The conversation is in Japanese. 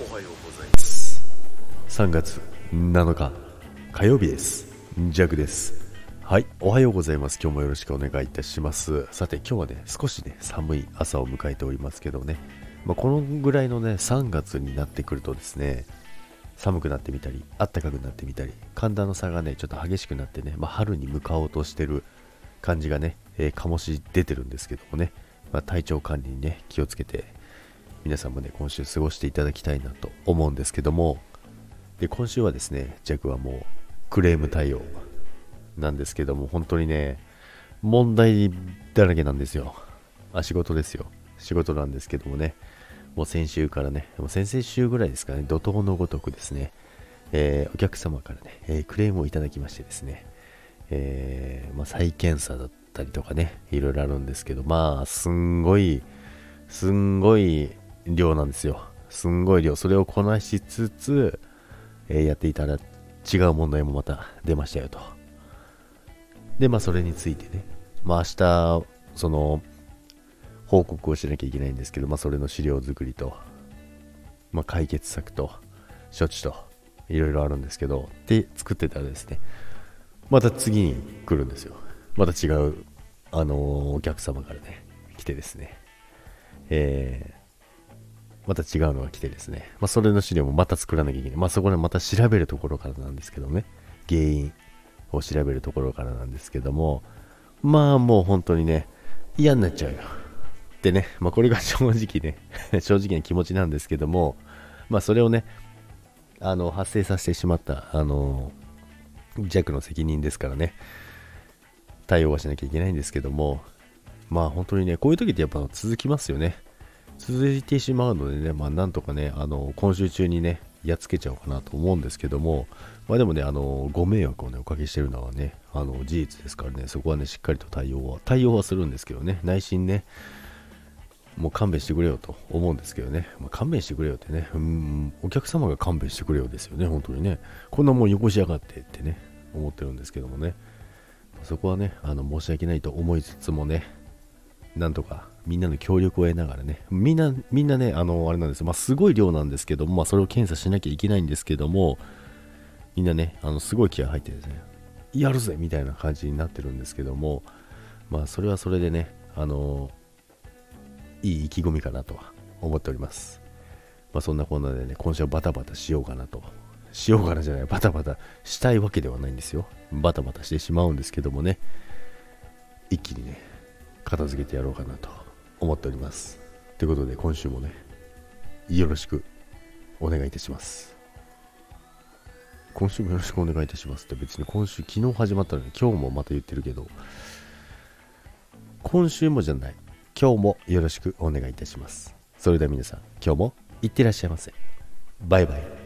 おはようございます。3月7日火曜日です。ジャグです。はいおはようございます。今日もよろしくお願いいたします。さて今日はね少しね寒い朝を迎えておりますけどね、まあ、このぐらいのね3月になってくるとですね寒くなってみたり暖かくなってみたり寒暖の差がねちょっと激しくなってね、まあ、春に向かおうとしてる感じがね、えー、醸し出てるんですけどもね、まあ、体調管理にね気をつけて皆さんもね今週過ごしていただきたいなと思うんですけどもで今週はですね、ジャクはもうクレーム対応なんですけども、本当にね、問題だらけなんですよ。あ、仕事ですよ。仕事なんですけどもね、もう先週からね、もう先々週ぐらいですかね、怒涛のごとくですね、えー、お客様からね、えー、クレームをいただきましてですね、えー、まあ、再検査だったりとかね、いろいろあるんですけど、まあ、すんごい、すんごい量なんですよ。すんごい量。それをこなしつつ、えやっていたら違う問題もまた出ましたよと。で、まあそれについてね、まあ明日、その、報告をしなきゃいけないんですけど、まあそれの資料作りと、まあ解決策と、処置と、いろいろあるんですけど、で、作ってたらですね、また次に来るんですよ。また違う、あのー、お客様からね、来てですね、えー、また違うのが来てですね、まあ、それの資料もまた作らなきゃいけない。まあ、そこでまた調べるところからなんですけどね、原因を調べるところからなんですけども、まあもう本当にね、嫌になっちゃうよ。でね、まあこれが 正直ね、正直な気持ちなんですけども、まあそれをね、あの、発生させてしまった、あの、弱の責任ですからね、対応はしなきゃいけないんですけども、まあ本当にね、こういう時ってやっぱ続きますよね。続いてしまうのでね、まあ、なんとかね、あの、今週中にね、やっつけちゃおうかなと思うんですけども、まあでもね、あの、ご迷惑をね、おかけしてるのはね、あの、事実ですからね、そこはね、しっかりと対応は、対応はするんですけどね、内心ね、もう勘弁してくれよと思うんですけどね、まあ、勘弁してくれよってね、うん、お客様が勘弁してくれよですよね、本当にね、こんなもんよこしやがってってね、思ってるんですけどもね、そこはね、あの、申し訳ないと思いつつもね、なんとかみんなの協力を得ながらね、みんな、みんなね、あの、あれなんですまあ、すごい量なんですけども、まあ、それを検査しなきゃいけないんですけども、みんなね、あの、すごい気合入ってですね、やるぜみたいな感じになってるんですけども、まあ、それはそれでね、あの、いい意気込みかなとは思っております。まあ、そんなこんなでね、今週はバタバタしようかなと。しようかなじゃない、バタバタしたいわけではないんですよ。バタバタしてしまうんですけどもね、一気にね、片付けてやろうかなと思っております。ということで今週もね、よろしくお願いいたします。今週もよろしくお願いいたしますって別に今週昨日始まったのに今日もまた言ってるけど、今週もじゃない、今日もよろしくお願いいたします。それでは皆さん、今日もいってらっしゃいませ。バイバイ。